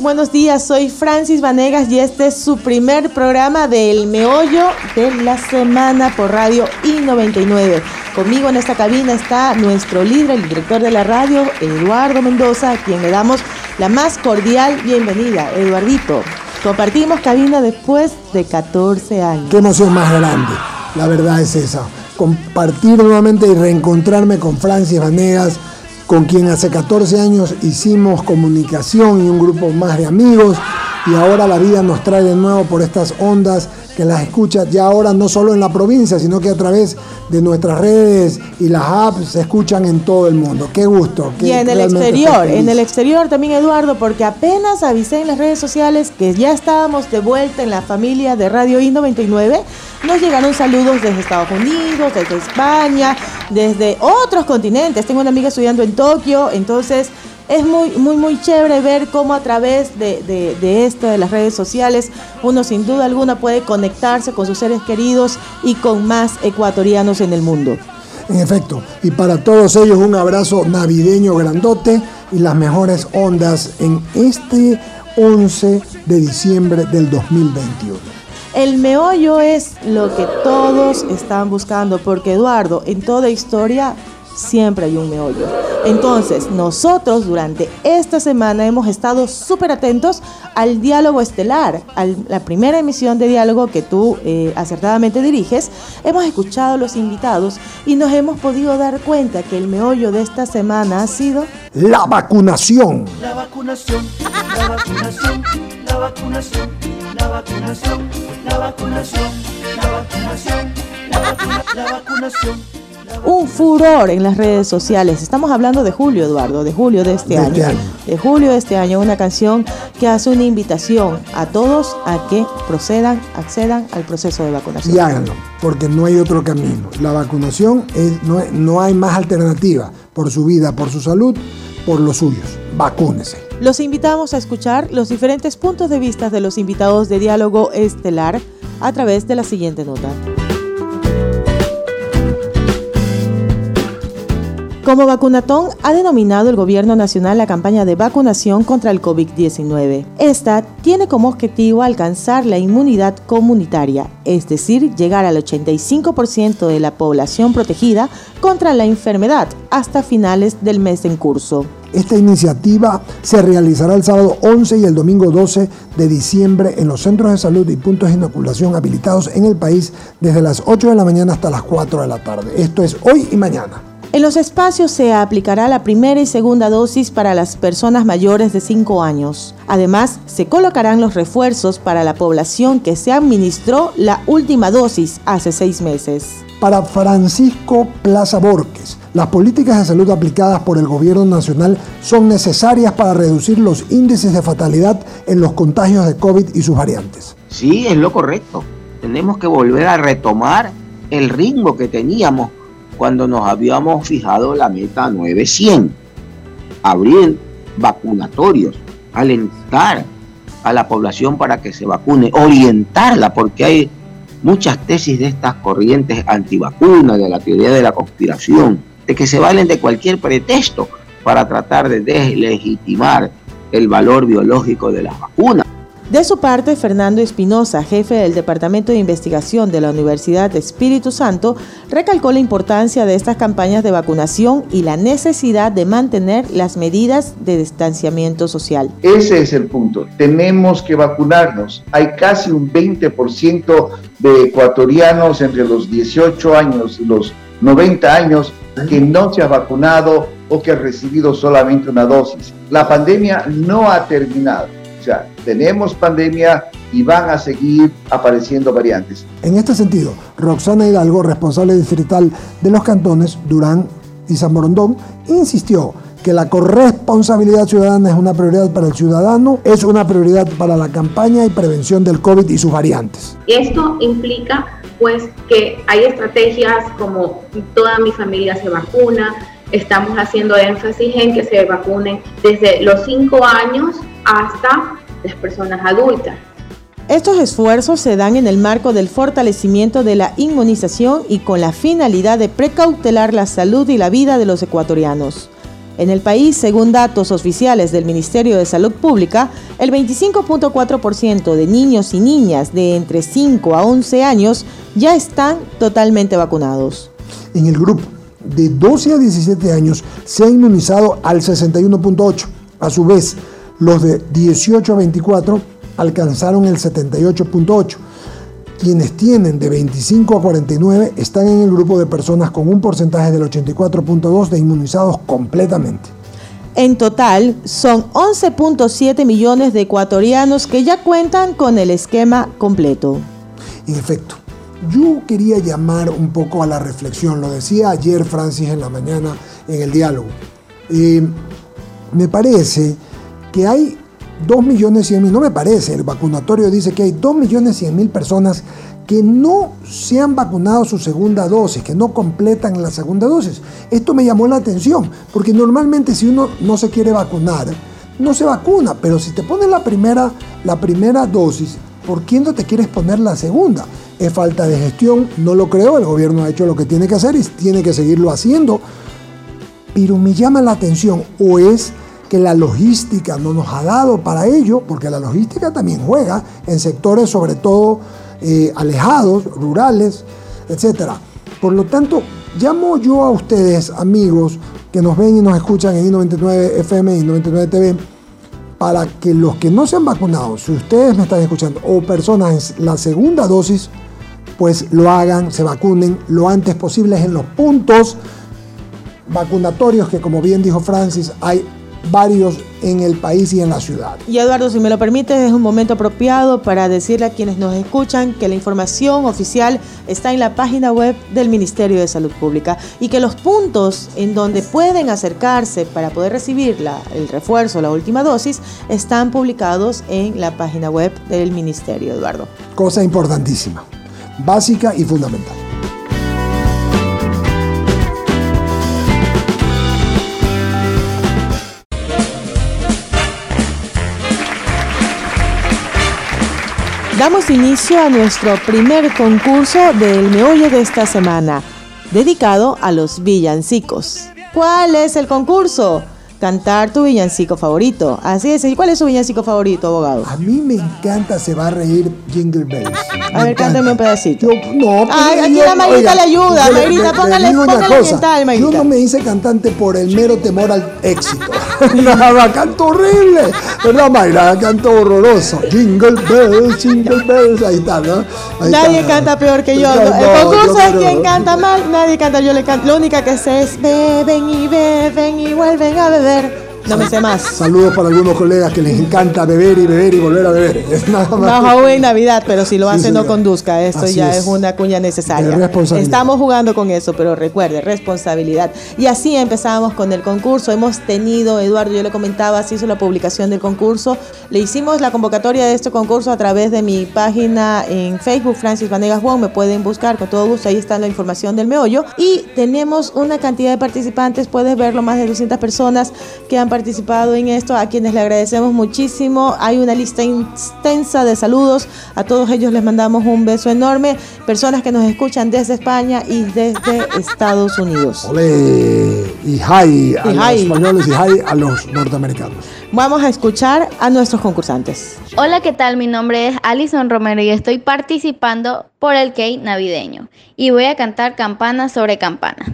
buenos días. Soy Francis Vanegas y este es su primer programa del Meollo de la Semana por Radio I99. Conmigo en esta cabina está nuestro líder, el director de la radio, Eduardo Mendoza, a quien le damos la más cordial bienvenida. Eduardito, compartimos cabina después de 14 años. Qué emoción más grande, la verdad es esa. Compartir nuevamente y reencontrarme con Francis Vanegas con quien hace 14 años hicimos comunicación y un grupo más de amigos y ahora la vida nos trae de nuevo por estas ondas que las escuchas ya ahora no solo en la provincia, sino que a través de nuestras redes y las apps se escuchan en todo el mundo. Qué gusto. y en el exterior, en el exterior también Eduardo, porque apenas avisé en las redes sociales que ya estábamos de vuelta en la familia de Radio I99, nos llegaron saludos desde Estados Unidos, desde España, desde otros continentes. Tengo una amiga estudiando en Tokio, entonces es muy, muy, muy chévere ver cómo a través de, de, esto, de las redes sociales, uno sin duda alguna puede conectarse con sus seres queridos y con más ecuatorianos en el mundo. En efecto, y para todos ellos un abrazo navideño grandote y las mejores ondas en este 11 de diciembre del 2021. El meollo es lo que todos están buscando, porque Eduardo, en toda historia siempre hay un meollo. Entonces, nosotros durante esta semana hemos estado súper atentos al diálogo estelar, a la primera emisión de diálogo que tú eh, acertadamente diriges. Hemos escuchado a los invitados y nos hemos podido dar cuenta que el meollo de esta semana ha sido... La vacunación. La vacunación, la vacunación, la vacunación, la vacunación, la vacunación, la vacunación, la vacunación un furor en las redes sociales. Estamos hablando de julio, Eduardo, de julio de este, este año. De julio de este año, una canción que hace una invitación a todos a que procedan, accedan al proceso de vacunación. Y háganlo, porque no hay otro camino. La vacunación es, no, no hay más alternativa por su vida, por su salud, por los suyos. Vacúnese. Los invitamos a escuchar los diferentes puntos de vista de los invitados de diálogo estelar a través de la siguiente nota. Como vacunatón ha denominado el Gobierno Nacional la campaña de vacunación contra el COVID-19. Esta tiene como objetivo alcanzar la inmunidad comunitaria, es decir, llegar al 85% de la población protegida contra la enfermedad hasta finales del mes en curso. Esta iniciativa se realizará el sábado 11 y el domingo 12 de diciembre en los centros de salud y puntos de inoculación habilitados en el país desde las 8 de la mañana hasta las 4 de la tarde. Esto es hoy y mañana. En los espacios se aplicará la primera y segunda dosis para las personas mayores de 5 años. Además, se colocarán los refuerzos para la población que se administró la última dosis hace seis meses. Para Francisco Plaza Borges, las políticas de salud aplicadas por el gobierno nacional son necesarias para reducir los índices de fatalidad en los contagios de COVID y sus variantes. Sí, es lo correcto. Tenemos que volver a retomar el ritmo que teníamos cuando nos habíamos fijado la meta 900. Abrir vacunatorios, alentar a la población para que se vacune, orientarla, porque hay muchas tesis de estas corrientes antivacunas, de la teoría de la conspiración, de que se valen de cualquier pretexto para tratar de deslegitimar el valor biológico de las vacunas. De su parte, Fernando Espinosa, jefe del Departamento de Investigación de la Universidad de Espíritu Santo, recalcó la importancia de estas campañas de vacunación y la necesidad de mantener las medidas de distanciamiento social. Ese es el punto. Tenemos que vacunarnos. Hay casi un 20% de ecuatorianos entre los 18 años y los 90 años que no se ha vacunado o que ha recibido solamente una dosis. La pandemia no ha terminado o sea, tenemos pandemia y van a seguir apareciendo variantes. En este sentido, Roxana Hidalgo, responsable distrital de los cantones Durán y San Morondón, insistió que la corresponsabilidad ciudadana es una prioridad para el ciudadano, es una prioridad para la campaña y prevención del COVID y sus variantes. Esto implica pues que hay estrategias como toda mi familia se vacuna, estamos haciendo énfasis en que se vacunen desde los 5 años hasta las personas adultas. Estos esfuerzos se dan en el marco del fortalecimiento de la inmunización y con la finalidad de precautelar la salud y la vida de los ecuatorianos. En el país, según datos oficiales del Ministerio de Salud Pública, el 25.4% de niños y niñas de entre 5 a 11 años ya están totalmente vacunados. En el grupo de 12 a 17 años se ha inmunizado al 61.8. A su vez, los de 18 a 24 alcanzaron el 78.8. Quienes tienen de 25 a 49 están en el grupo de personas con un porcentaje del 84.2 de inmunizados completamente. En total, son 11.7 millones de ecuatorianos que ya cuentan con el esquema completo. En efecto, yo quería llamar un poco a la reflexión, lo decía ayer Francis en la mañana en el diálogo. Eh, me parece que hay 2 millones 100 mil, no me parece, el vacunatorio dice que hay 2 millones 100 mil personas que no se han vacunado su segunda dosis, que no completan la segunda dosis. Esto me llamó la atención, porque normalmente si uno no se quiere vacunar, no se vacuna, pero si te pones la primera, la primera dosis, ¿por qué no te quieres poner la segunda? Es falta de gestión, no lo creo, el gobierno ha hecho lo que tiene que hacer y tiene que seguirlo haciendo, pero me llama la atención, o es que la logística no nos ha dado para ello, porque la logística también juega en sectores sobre todo eh, alejados, rurales, etc. Por lo tanto, llamo yo a ustedes, amigos, que nos ven y nos escuchan en I99 FM y 99 TV, para que los que no se han vacunado, si ustedes me están escuchando, o personas en la segunda dosis, pues lo hagan, se vacunen lo antes posible en los puntos vacunatorios que como bien dijo Francis, hay varios en el país y en la ciudad. Y Eduardo, si me lo permites, es un momento apropiado para decirle a quienes nos escuchan que la información oficial está en la página web del Ministerio de Salud Pública y que los puntos en donde pueden acercarse para poder recibir la, el refuerzo, la última dosis, están publicados en la página web del Ministerio, Eduardo. Cosa importantísima, básica y fundamental. Damos inicio a nuestro primer concurso del meollo de esta semana, dedicado a los villancicos. ¿Cuál es el concurso? Cantar tu villancico favorito. Así es. ¿Y cuál es su villancico favorito, abogado? A mí me encanta Se va a reír Jingle Bells. A ver, cántame un pedacito. Yo, no, Ay, pero aquí yo- la Mayrita le ayuda. Mayrita, le- le póngale- póngale ambiental, Mayrita. Yo no me hice cantante por el mero temor al éxito. Nada, canto horrible. ¿Verdad, Mayra? Canto horroroso. Jingle Bells, Jingle Bells. Ahí está, ¿no? Ahí Nadie está. canta peor que yo. No, el concurso es quien canta mal. Nadie canta, yo le canto. Lo única que sé es beben y beben y vuelven a beber ver no me sé más. Saludos para algunos colegas que les encanta beber y beber y volver a beber. Es nada más. En Navidad, pero si lo Sí, hace no conduzca. Esto Así ya es. es. una cuña necesaria. Estamos jugando con eso, pero recuerde, responsabilidad. Y así empezamos con el concurso. Hemos tenido, Eduardo, yo le comentaba, se hizo la publicación del concurso. Le hicimos la convocatoria de este concurso a través de mi página en Facebook, Francis Vanegas Wong. Me pueden buscar con todo gusto. Ahí está la información del meollo. Y tenemos una cantidad de participantes. Puedes verlo, más de 200 personas que han participado en esto, a quienes le agradecemos muchísimo. Hay una lista extensa de saludos. A todos ellos les mandamos un beso enorme. Personas que nos escuchan desde España y desde Estados Unidos. Ole. Y hi a Y los hi. españoles y hi a los norteamericanos. Vamos a escuchar a nuestros concursantes. Hola, ¿qué tal? Mi nombre es Alison Romero y estoy participando por el Key navideño y voy a cantar campana sobre campana.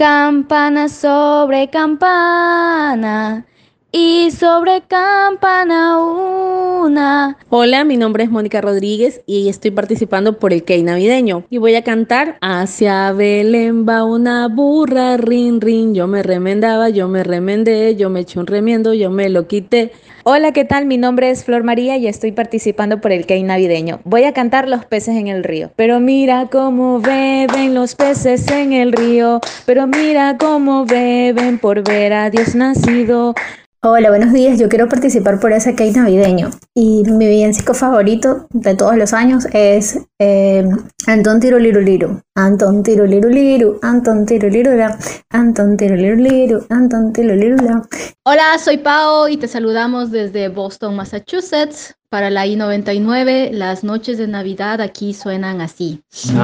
Campana sobre campana y sobre campana una. Hola, mi nombre es Mónica Rodríguez y estoy participando por el Key navideño y voy a cantar Hacia Belén va una burra, rin rin, yo me remendaba, yo me remendé, yo me eché un remiendo, yo me lo quité. Hola, ¿qué tal? Mi nombre es Flor María y estoy participando por el Key navideño. Voy a cantar Los peces en el río. Pero mira cómo beben los peces en el río. Pero mira cómo beben por ver a Dios nacido. Hola, buenos días. Yo quiero participar por ese cake navideño. Y mi villancico favorito de todos los años es eh, Antón Tiruliruliru. Antón Tiruliruliru, Antón Tirulirula, Antón Tiruliruliru, Antón Tirulirula. Hola, soy Pao y te saludamos desde Boston, Massachusetts. Para la I-99, las noches de Navidad aquí suenan así. Silent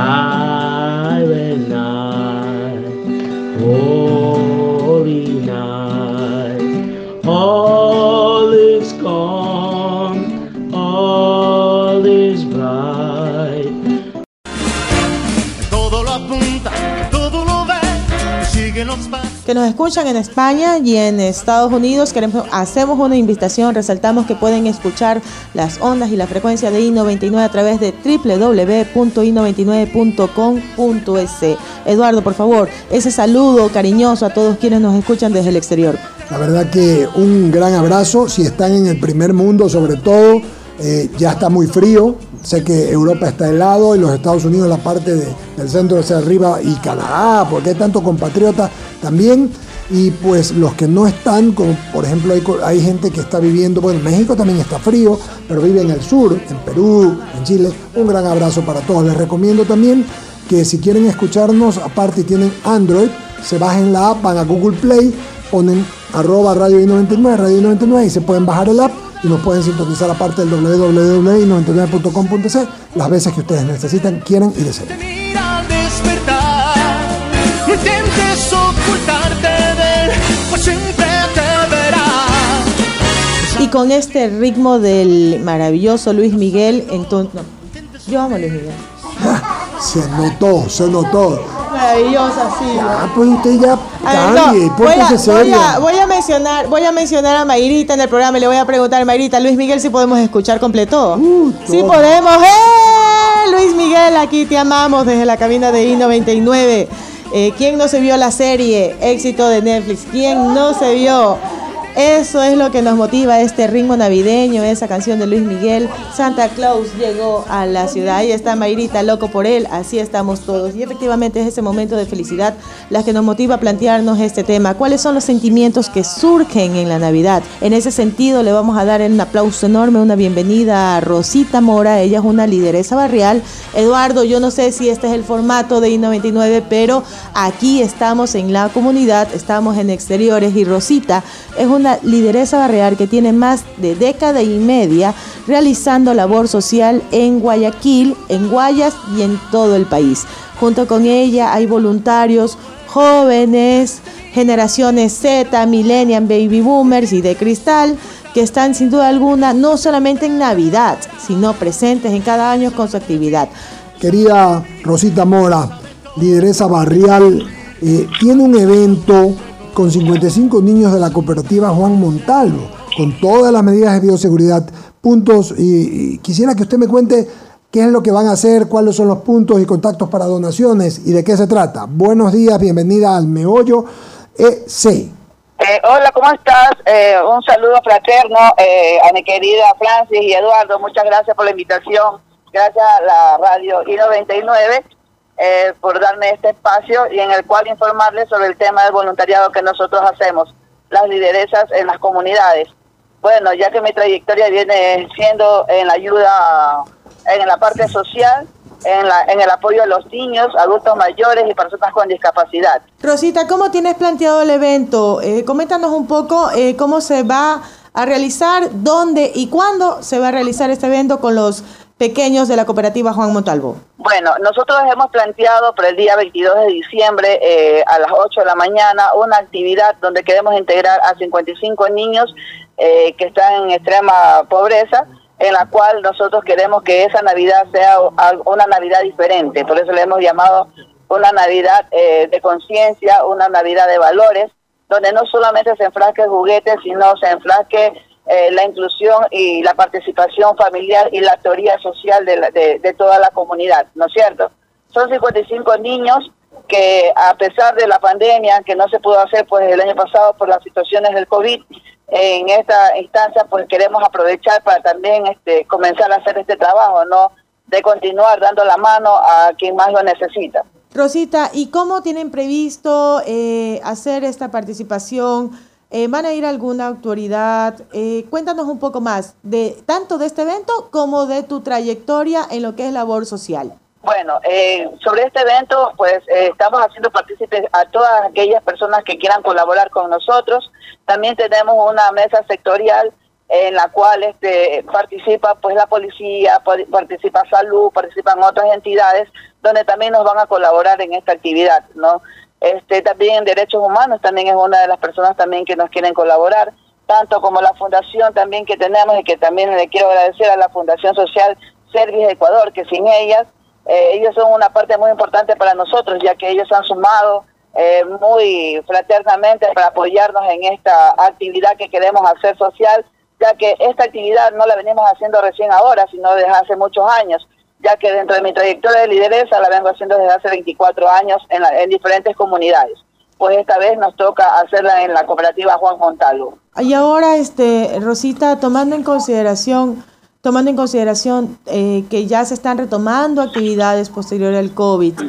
que nos escuchan en España y en Estados Unidos, queremos, hacemos una invitación, resaltamos que pueden escuchar las ondas y la frecuencia de I99 a través de www.i99.com.es. Eduardo, por favor, ese saludo cariñoso a todos quienes nos escuchan desde el exterior. La verdad que un gran abrazo, si están en el primer mundo sobre todo, eh, ya está muy frío, sé que Europa está helado y los Estados Unidos la parte de- del centro hacia arriba y Canadá, porque hay tanto compatriotas también. Y pues los que no están, como por ejemplo hay, hay gente que está viviendo, bueno, México también está frío, pero vive en el sur, en Perú, en Chile. Un gran abrazo para todos. Les recomiendo también que si quieren escucharnos, aparte tienen Android, se bajen la app, van a Google Play, ponen arroba radio I99, radio I99 y se pueden bajar el app y nos pueden sintonizar aparte del www.i99.com.es las veces que ustedes necesiten, quieran y deseen. Mira al despertar, no intentes ocultarte de él, pues siempre te verá. Y con este ritmo del maravilloso Luis Miguel, entonces... no, yo amo a Luis Miguel. Se notó, se notó. Maravillosa, sí. Ah, pues usted ya A ver, no, cambie, voy, a, voy, a, voy a mencionar, voy a mencionar a Mayrita en el programa y le voy a preguntar, Mayrita, Luis Miguel, si podemos escuchar completo. sí todo. podemos. ¡Eh! Luis Miguel, aquí te amamos desde la cabina de I99. Eh, ¿Quién no se vio la serie? Éxito de Netflix. ¿Quién no se vio? Eso es lo que nos motiva este ritmo navideño, esa canción de Luis Miguel. Santa Claus llegó a la ciudad y está Mayrita loco por él. Así estamos todos. Y efectivamente es ese momento de felicidad la que nos motiva a plantearnos este tema. ¿Cuáles son los sentimientos que surgen en la Navidad? En ese sentido le vamos a dar un aplauso enorme, una bienvenida a Rosita Mora. Ella es una lideresa barrial. Eduardo, yo no sé si este es el formato de I99, pero aquí estamos en la comunidad, estamos en exteriores y Rosita es una lideresa barrial que tiene más de década y media realizando labor social en Guayaquil, en Guayas y en todo el país. Junto con ella hay voluntarios jóvenes, generaciones Z, Millennium, Baby Boomers y de Cristal, que están sin duda alguna no solamente en Navidad, sino presentes en cada año con su actividad. Querida Rosita Mora, lideresa barrial, eh, tiene un evento con 55 niños de la cooperativa Juan Montalvo, con todas las medidas de bioseguridad, puntos, y, quisiera que usted me cuente qué es lo que van a hacer, cuáles son los puntos y contactos para donaciones y de qué se trata. Buenos días, bienvenida al Meollo EC. Eh, hola, ¿cómo estás? Eh, un saludo fraterno eh, a mi querida Francis y Eduardo. Muchas gracias por la invitación. Gracias a la radio I99 eh, por darme este espacio y en el cual informarles sobre el tema del voluntariado que nosotros hacemos, las lideresas en las comunidades. Bueno, ya que mi trayectoria viene siendo en la ayuda, en la parte social, en, la, en el apoyo a los niños, adultos mayores y personas con discapacidad. Rosita, ¿cómo tienes planteado el evento? Eh, coméntanos un poco eh, cómo se va a realizar, dónde y cuándo se va a realizar este evento con los pequeños de la cooperativa Juan Montalvo. Bueno, nosotros hemos planteado para el día 22 de diciembre eh, a las 8 de la mañana una actividad donde queremos integrar a 55 niños eh, que están en extrema pobreza, en la cual nosotros queremos que esa Navidad sea una Navidad diferente. Por eso le hemos llamado una Navidad eh, de conciencia, una Navidad de valores, donde no solamente se enfrasque juguetes, sino se enfrasque eh, la inclusión y la participación familiar y la teoría social de, la- de, toda la comunidad, ¿no es cierto? Son 55 niños que a pesar de la pandemia, que no se pudo hacer pues el año pasado por las situaciones del COVID, en esta instancia pues queremos aprovechar para también este comenzar a hacer este trabajo, ¿no? De continuar dando la mano a quien más lo necesita. Rosita, ¿y cómo tienen previsto eh, hacer esta participación? Eh, ¿Van a ir a alguna autoridad? Eh, cuéntanos un poco más de tanto de este evento como de tu trayectoria en lo que es labor social. Bueno, eh, sobre este evento, pues eh, estamos haciendo partícipes a todas aquellas personas que quieran colaborar con nosotros. También tenemos una mesa sectorial en la cual este participa pues la policía, pa- participa salud, participan otras entidades donde también nos van a colaborar en esta actividad, ¿no? Este también derechos humanos también es una de las personas también que nos quieren colaborar, tanto como la fundación también que tenemos y que también le quiero agradecer a la Fundación Social Service Ecuador, que sin ellas eh, ellos son una parte muy importante para nosotros, ya que ellos han sumado eh, muy fraternamente para apoyarnos en esta actividad que queremos hacer social, ya que esta actividad no la venimos haciendo recién ahora, sino desde hace muchos años, ya que dentro de mi trayectoria de lideresa la vengo haciendo desde hace 24 años en, la- en diferentes comunidades. Pues esta vez nos toca hacerla en la cooperativa Juan Montalvo. Y ahora, este, Rosita, tomando en consideración, tomando en consideración eh, que ya se están retomando actividades posteriores al COVID,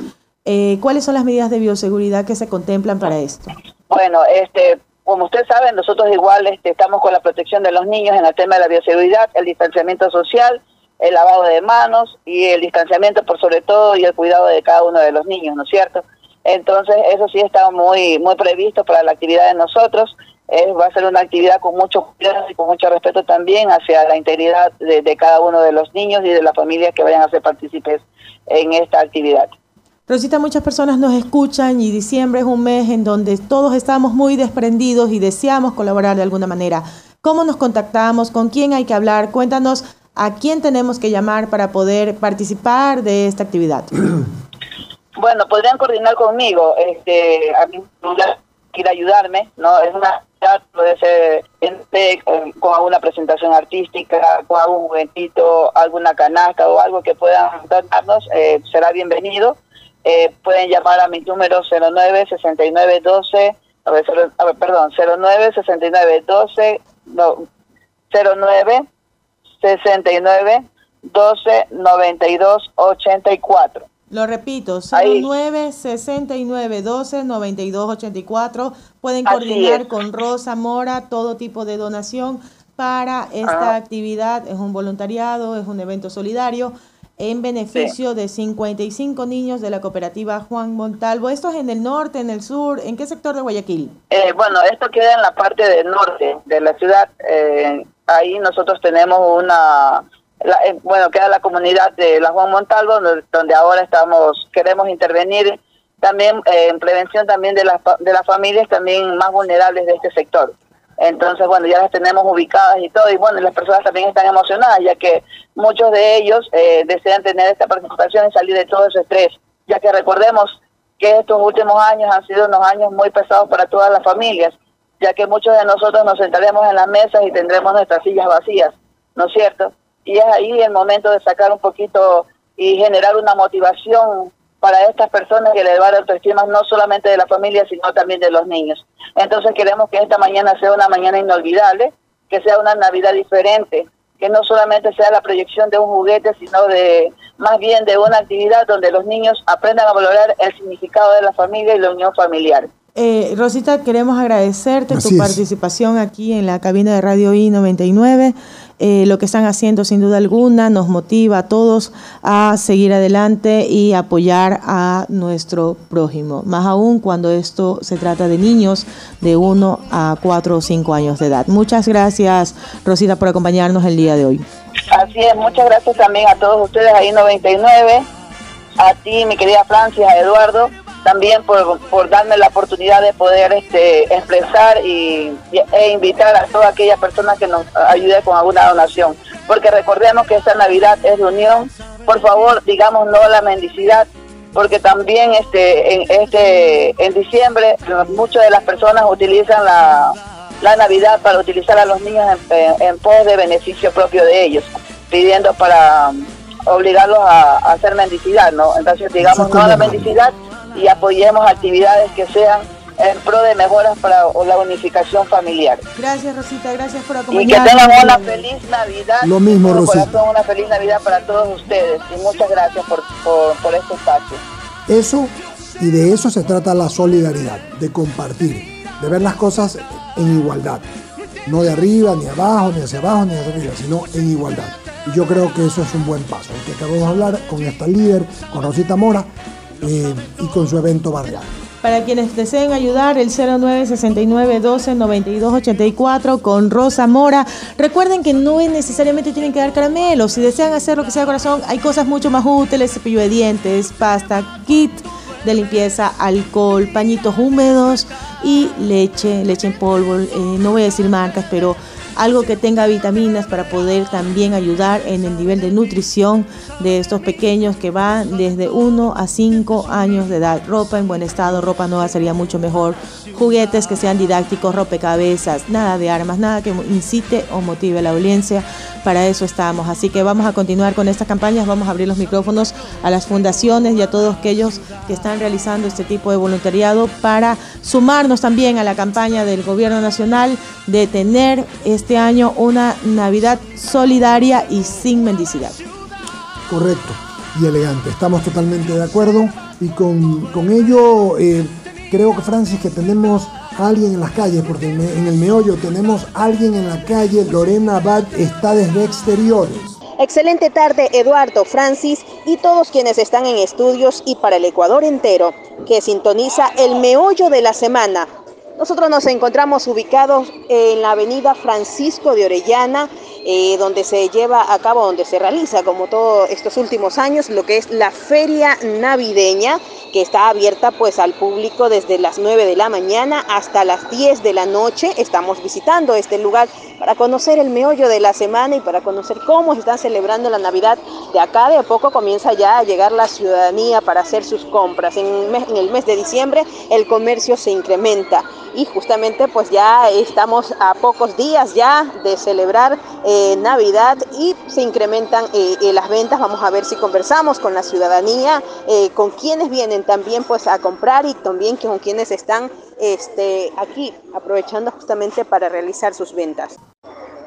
eh, ¿cuáles son las medidas de bioseguridad que se contemplan para esto? Bueno, este, como usted sabe, nosotros igual este, estamos con la protección de los niños en el tema de la bioseguridad, el distanciamiento social, el lavado de manos y el distanciamiento por sobre todo y el cuidado de cada uno de los niños, ¿no es cierto? Entonces, eso sí está muy muy previsto para la actividad de nosotros. Va a ser una actividad con mucho cuidado y con mucho respeto también hacia la integridad de, de cada uno de los niños y de las familias que vayan a ser partícipes en esta actividad. Rosita, muchas personas nos escuchan y diciembre es un mes en donde todos estamos muy desprendidos y deseamos colaborar de alguna manera. ¿Cómo nos contactamos? ¿Con quién hay que hablar? Cuéntanos a quién tenemos que llamar para poder participar de esta actividad. Bueno, podrían coordinar conmigo, este, a mí quiere ayudarme, ¿no? Es una actividad, puede ser con con alguna presentación artística, con algún juguetito, alguna canasta o algo que puedan darnos, eh, será bienvenido. Eh, pueden llamar a mi número 09 69 12, a ver, a ver, perdón, 09 69 12, no, 09 69 12 92 84. Lo repito, Ahí. 09 69 12 92 84. Pueden coordinar con Rosa Mora todo tipo de donación para esta Ajá. actividad. Es un voluntariado, es un evento solidario en beneficio de 55 niños de la cooperativa Juan Montalvo. Esto es en el norte, en el sur, ¿en qué sector de Guayaquil? Eh, bueno, esto queda en la parte del norte de la ciudad. Eh, ahí nosotros tenemos una, la- eh, bueno, queda la comunidad de la Juan Montalvo, donde, ahora estamos, queremos intervenir también eh, en prevención también de las, de las familias también más vulnerables de este sector. Entonces, bueno, ya las tenemos ubicadas y todo, y bueno, las personas también están emocionadas, ya que muchos de ellos eh, desean tener esta participación y salir de todo ese estrés, ya que recordemos que estos últimos años han sido unos años muy pesados para todas las familias, ya que muchos de nosotros nos sentaremos en las mesas y tendremos nuestras sillas vacías, ¿no es cierto? Y es ahí el momento de sacar un poquito y generar una motivación para estas personas y elevar la autoestima no solamente de la familia, sino también de los niños. Entonces queremos que esta mañana sea una mañana inolvidable, que sea una Navidad diferente, que no solamente sea la proyección de un juguete, sino de más bien de una actividad donde los niños aprendan a valorar el significado de la familia y la unión familiar. Eh, Rosita, queremos agradecerte Así tu es. participación aquí en la cabina de Radio I99. Eh, lo que están haciendo, sin duda alguna, nos motiva a todos a seguir adelante y apoyar a nuestro prójimo. Más aún cuando esto se trata de niños de 1 a 4 o 5 años de edad. Muchas gracias, Rosita, por acompañarnos el día de hoy. Así es, muchas gracias también a todos ustedes ahí 99, a ti, mi querida Francia, a Eduardo, también por, por darme la oportunidad de poder este, expresar y, e invitar a toda aquella persona que nos ayude con alguna donación. Porque recordemos que esta Navidad es de unión. Por favor, digamos no a la mendicidad, porque también este en este en diciembre muchas de las personas utilizan la, la Navidad para utilizar a los niños en, en- en pos de beneficio propio de ellos, pidiendo para obligarlos a, a hacer mendicidad, ¿no? Entonces digamos no a la mendicidad y apoyemos actividades que sean en pro de mejoras para la unificación familiar. Gracias, Rosita, gracias por Y acompañarnos. que tengan una feliz Navidad. Lo mismo, Rosita. corazón, una feliz Navidad para todos ustedes. Y muchas gracias por, por, por este espacio. Eso, y de eso se trata la solidaridad, de compartir, de ver las cosas en igualdad. No de arriba, ni abajo, ni hacia abajo, ni hacia arriba, sino en igualdad. Y yo creo que eso es un buen paso, el que acabamos de hablar con esta líder, con Rosita Mora, eh, y con su evento barrial. Para quienes deseen ayudar, el 0969 12 92 84 con Rosa Mora. Recuerden que no es necesariamente tienen que dar caramelos. Si desean hacer lo que sea de corazón, hay cosas mucho más útiles: cepillo de dientes, pasta, kit de limpieza, alcohol, pañitos húmedos y leche, leche en polvo. Eh, no voy a decir marcas, pero algo que tenga vitaminas para poder también ayudar en el nivel de nutrición de estos pequeños que van desde 1 a 5 años de edad. Ropa en buen estado, ropa nueva sería mucho mejor, juguetes que sean didácticos, rompecabezas, nada de armas, nada que incite o motive a la audiencia. Para eso estamos. Así que vamos a continuar con estas campañas, vamos a abrir los micrófonos a las fundaciones y a todos aquellos que están realizando este tipo de voluntariado para sumarnos también a la campaña del Gobierno Nacional de tener este año una Navidad solidaria y sin mendicidad. Correcto y elegante. Estamos totalmente de acuerdo y con, con ello eh, creo que Francis que tenemos a alguien en las calles, porque en, en el meollo tenemos a alguien en la calle, Lorena Abad está desde exteriores. Excelente tarde Eduardo, Francis y todos quienes están en estudios y para el Ecuador entero, que sintoniza el meollo de la semana. Nosotros nos encontramos ubicados en la avenida Francisco de Orellana, eh, donde se lleva a cabo, donde se realiza, como todos estos últimos años, lo que es la feria navideña, que está abierta pues al público desde las 9 de la mañana hasta las 10 de la noche. Estamos visitando este lugar para conocer el meollo de la semana y para conocer cómo están celebrando la Navidad. De acá de a poco comienza ya a llegar la ciudadanía para hacer sus compras. En el mes, en el mes de diciembre el comercio se incrementa y justamente pues ya estamos a pocos días ya de celebrar eh, Navidad y se incrementan eh, eh, las ventas. Vamos a ver si conversamos con la ciudadanía, con quienes vienen también pues a comprar y también con quienes están este, aquí aprovechando justamente para realizar sus ventas.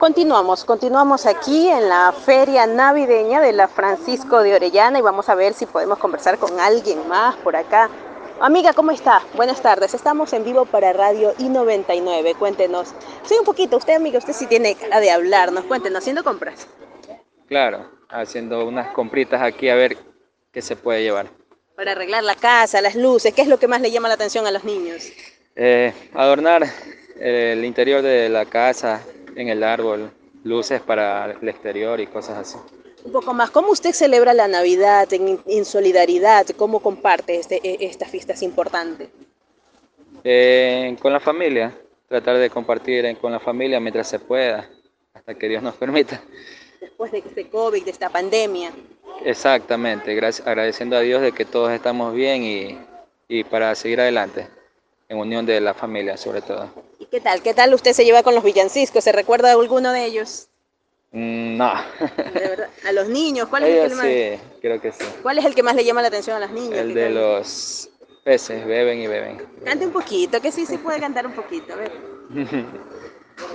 Continuamos, continuamos aquí en la feria navideña de la Francisco de Orellana y vamos a ver si podemos conversar con alguien más por acá. Amiga, ¿cómo está? Buenas tardes. Estamos en vivo para Radio I99. Cuéntenos. Sí, un poquito. Usted, amiga, usted sí tiene cara de hablarnos. Cuéntenos, haciendo compras. Claro, haciendo unas compritas aquí a ver qué se puede llevar. Para arreglar la casa, las luces. ¿Qué es lo que más le llama la atención a los niños? Eh, adornar el interior de la casa, en el árbol, luces para el exterior y cosas así. Un poco más, ¿cómo usted celebra la Navidad en, en solidaridad? ¿Cómo comparte este, e- esta fiesta es importante? Eh, con la familia, tratar de compartir con la familia mientras se pueda, hasta que Dios nos permita. Después de este COVID, de esta pandemia. Exactamente, gracias, agradeciendo a Dios de que todos estamos bien y, y para seguir adelante, en unión de la familia sobre todo. ¿Y qué tal? ¿Qué tal usted se lleva con los villancicos? ¿Se recuerda de alguno de ellos? Mm, no, De verdad, A los niños, ¿cuál es, el que más, creo que sí. ¿cuál es el que más le llama la atención a las niñas? El ¿Qué de los peces, beben y beben. Cante un poquito, que sí, sí puede cantar un poquito. A ver.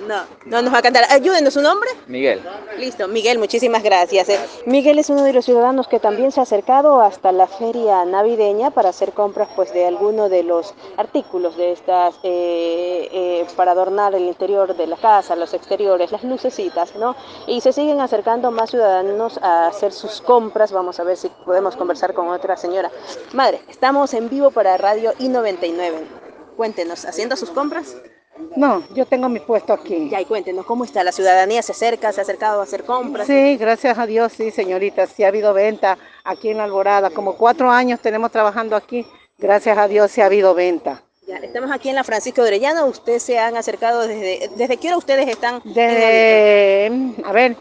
No, no nos va a cantar. Ayúdenos, ¿su nombre? Miguel. Listo, Miguel, muchísimas gracias. eh. Miguel es uno de los ciudadanos que también se ha acercado hasta la feria navideña para hacer compras pues de alguno de los artículos de estas eh, eh, para adornar el interior de la casa, los exteriores, las lucecitas, ¿no? Y se siguen acercando más ciudadanos a hacer sus compras. Vamos a ver si podemos conversar con otra señora. Madre, estamos en vivo para Radio I99. Cuéntenos, ¿haciendo sus compras? No, yo tengo mi puesto aquí. Ya, y cuéntenos, ¿cómo está? ¿La ciudadanía se acerca, se ha acercado a hacer compras? Sí, gracias a Dios, sí, señorita, sí ha habido venta aquí en la Alborada. Como cuatro años tenemos trabajando aquí, gracias a Dios sí ha habido venta. Ya, estamos aquí en la Francisco de Orellana. ¿Ustedes se han acercado desde, desde qué hora ustedes están? Desde, a ver,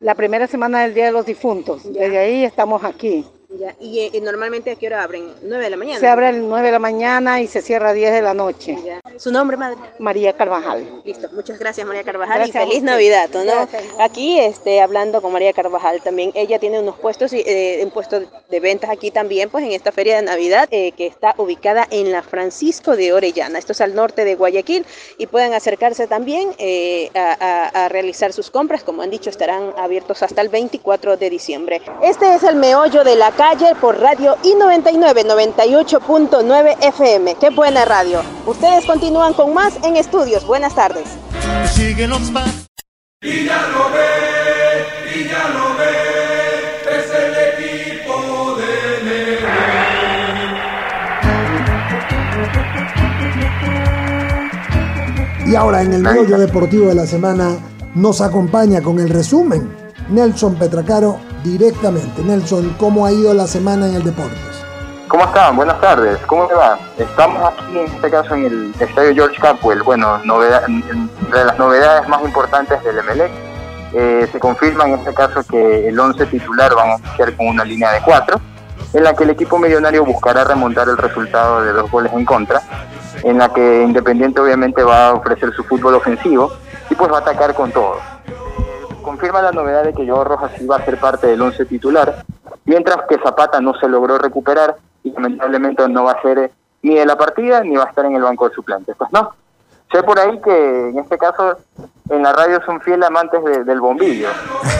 la primera semana del Día de los Difuntos, desde ahí estamos aquí. Ya, y, normalmente a qué hora abren? ¿9 de la mañana? Se abre a las 9 de la mañana y se cierra a 10 de la noche. Ya. ¿Su nombre, madre? María Carvajal. Listo, muchas gracias María Carvajal Gracias y feliz. Navidad, ¿no? Gracias. Aquí este, hablando con María Carvajal también, ella tiene unos puestos, y, eh, un puesto de ventas aquí también, pues en esta feria de Navidad eh, que está ubicada en la Francisco de Orellana, esto es al norte de Guayaquil y pueden acercarse también eh, a, a- a realizar sus compras, como han dicho, estarán abiertos hasta el 24 de diciembre. Este es el meollo de la calle por Radio I99 98.9 FM. Qué buena radio. Ustedes continúan con más en estudios. Buenas tardes. Siguen los pasos. Y ya lo ve, y ya lo ve, es el equipo de Y ahora en el meollo deportivo de la semana nos acompaña con el resumen Nelson Petracaro directamente. Nelson, ¿cómo ha ido la semana en el deportes? ¿Cómo están? Buenas tardes. ¿Cómo te va? Estamos aquí en este caso en el estadio George Capwell. Bueno, novedad, de las novedades más importantes del MLE. Eh, se confirma en este caso que el 11 titular van a iniciar con una línea de cuatro, en la que el equipo millonario buscará remontar el resultado de dos goles en contra, en la que Independiente obviamente va a ofrecer su fútbol ofensivo y pues va a atacar con todo. Confirma la novedad de que Joao Rojas sí va a ser parte del 11 titular, mientras que Zapata no se logró recuperar y lamentablemente no va a ser ni de la partida ni va a estar en el banco de suplentes. Pues no. Sé por ahí que en este caso en la radio son fieles amantes de- del bombillo.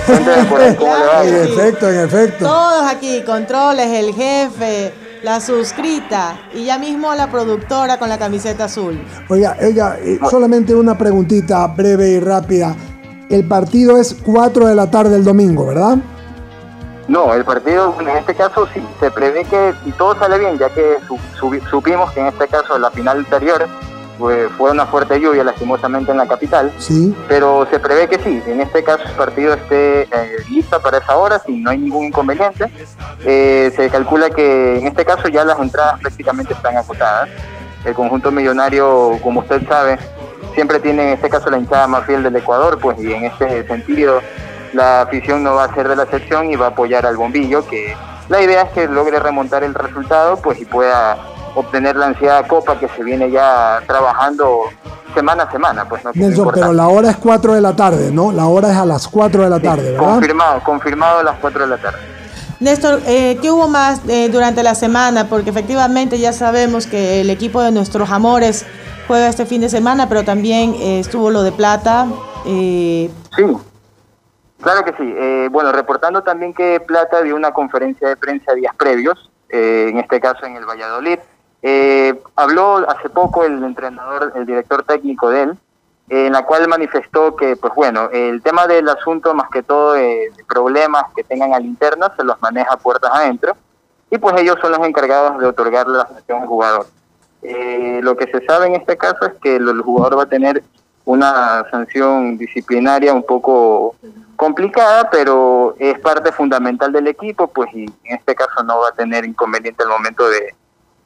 Cuénteme por ahí cómo le va. En efecto, en efecto. Todos aquí, controles, el jefe, la suscrita y ya mismo la productora con la camiseta azul. Oiga, oiga, eh, solamente una preguntita breve y rápida. El partido es 4 de la tarde el domingo, ¿verdad? No, el partido en este caso sí, se prevé que si todo sale bien, ya que su- supimos que en este caso la final anterior fue, fue una fuerte lluvia lastimosamente en la capital, Sí. pero se prevé que sí, en este caso el partido esté eh, listo para esa hora, si no hay ningún inconveniente. Eh, se calcula que en este caso ya las entradas prácticamente están agotadas. El conjunto millonario, como usted sabe, siempre tiene en este caso la hinchada más fiel del Ecuador, pues y en este sentido la afición no va a ser de la excepción y va a apoyar al bombillo, que la idea es que logre remontar el resultado pues y pueda obtener la ansiada copa que se viene ya trabajando semana a semana, pues no Nelson, pero la hora es 4 de la tarde, ¿no? La hora es a las 4 de la tarde, ¿verdad? Confirmado, confirmado a las 4 de la tarde. Néstor, eh, ¿qué hubo más eh, durante la semana? Porque efectivamente ya sabemos que el equipo de nuestros amores juega este fin de semana, pero también eh, estuvo lo de plata. eh, Sí, claro que sí. Eh, bueno, reportando también que Plata dio una conferencia de prensa días previos, eh, en este caso en el Valladolid. Eh, habló hace poco el entrenador, el director técnico de él, en la cual manifestó que, pues bueno, el tema del asunto, más que todo de problemas que tengan al interno, se los maneja puertas adentro, y pues ellos son los encargados de otorgarle la sanción al jugador. Eh, lo que se sabe en este caso es que el, el jugador va a tener una sanción disciplinaria un poco complicada, pero es parte fundamental del equipo, pues y en este caso no va a tener inconveniente al momento de,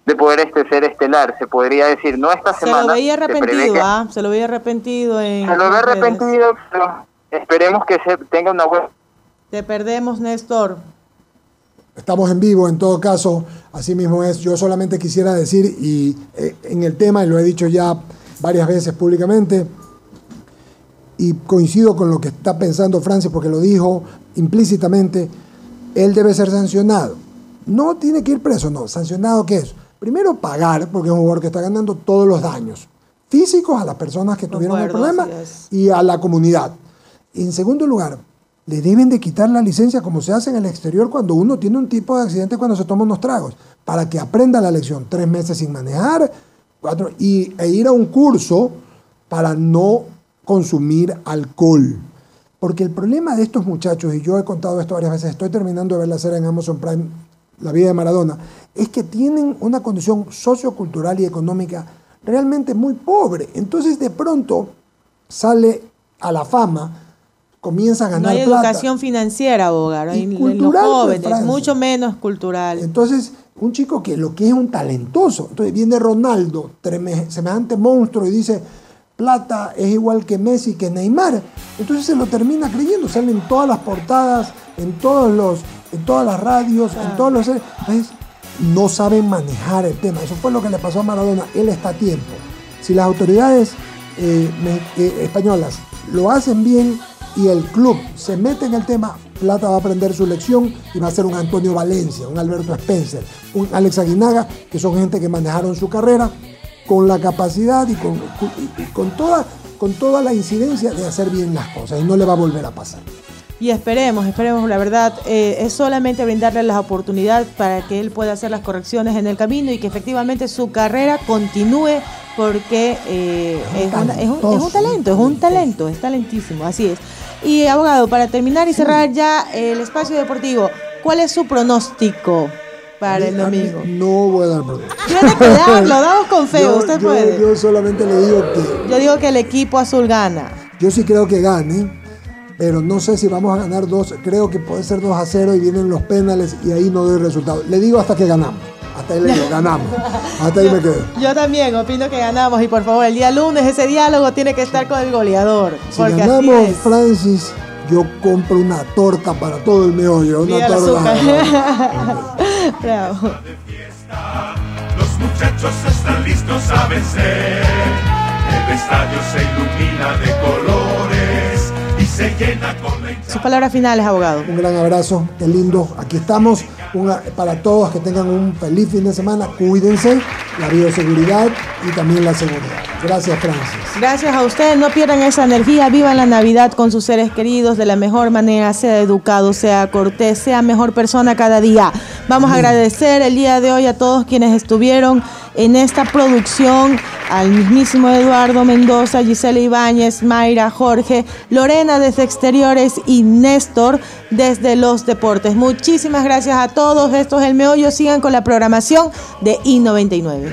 de poder este ser estelar, se podría decir, no esta se semana. lo veía se arrepentido, que- ¿ah? Se lo veía arrepentido en. Se lo ve las redes. arrepentido, pero esperemos que se tenga una buena Te perdemos, Néstor. Estamos en vivo, en todo caso, así mismo es. Yo solamente quisiera decir, y eh, en el tema, y lo he dicho ya varias veces públicamente, y coincido con lo que está pensando Francis, porque lo dijo implícitamente, él debe ser sancionado. No tiene que ir preso, no. ¿Sancionado qué es? Primero pagar, porque es un jugador que está ganando todos los daños físicos a las personas que tuvieron el problema y a la comunidad. En segundo lugar, le deben de quitar la licencia como se hace en el exterior cuando uno tiene un tipo de accidente cuando se toma unos tragos, para que aprenda la lección. Tres meses sin manejar, cuatro, y, e ir a un curso para no consumir alcohol. Porque el problema de estos muchachos, y yo he contado esto varias veces, estoy terminando de ver la serie en Amazon Prime, La vida de Maradona, es que tienen una condición sociocultural y económica realmente muy pobre. Entonces de pronto sale a la fama, comienza a No ganar hay plata. educación financiera, Bogar, en, en los pues, jóvenes, mucho menos cultural. Entonces, un chico que lo que es un talentoso. Entonces viene Ronaldo, semejante monstruo, y dice, plata es igual que Messi, que Neymar. Entonces se lo termina creyendo, sale en todas las portadas, en todos los, en todas las radios, en todos los. Entonces, no saben manejar el tema. Eso fue lo que le pasó a Maradona. Él está a tiempo. Si las autoridades eh, me- eh, españolas lo hacen bien y el club se mete en el tema, Plata va a aprender su lección y va a ser un Antonio Valencia, un Alberto Spencer, un Alex Aguinaga, que son gente que manejaron su carrera con la capacidad y con, con, toda, con la incidencia de hacer bien las cosas y no le va a volver a pasar. Y esperemos, esperemos, la verdad, eh, es solamente brindarle las oportunidades para que él pueda hacer las correcciones en el camino y que efectivamente su carrera continúe porque eh, es, un, es un talento, es un talento, es talentísimo, así es. Y abogado, para terminar y cerrar ya el espacio deportivo, ¿cuál es su pronóstico para el domingo? No voy a dar pronóstico. Tiene que darlo, damos con feo, Yo- usted yo- puede. Yo solamente le digo que Yo digo que el equipo azul gana. Yo sí creo que gane, pero no sé si vamos a ganar dos. Creo que puede ser 2 a 0 y vienen los penales y ahí no doy resultado. Le digo hasta que ganamos. Hasta ahí le digo, ganamos. Hasta ahí me quedo. Yo también opino que ganamos y por favor el día lunes ese diálogo tiene que estar con el goleador. Si porque ganamos, así es. Francis, yo compro una torta para todo el meollo. Una torta. Bravo. Los muchachos están listos a vencer. El estadio se ilumina de colores y se llena con la Sus palabras finales, abogado. Un gran abrazo, qué lindo. Aquí estamos. Para todos que tengan un feliz fin de semana. Cuídense, la bioseguridad y también la seguridad. Gracias, Francis. Gracias a ustedes, no pierdan esa energía, vivan la Navidad con sus seres queridos de la mejor manera, sea educado, sea cortés, sea mejor persona cada día. Vamos a agradecer el día de hoy a todos quienes estuvieron en esta producción, al mismísimo Eduardo Mendoza, Gisela Ibáñez, Mayra, Jorge, Lorena desde Exteriores y Néstor desde Los Deportes. Muchísimas gracias a todos. Esto es El Meollo. Sigan con la programación de I99.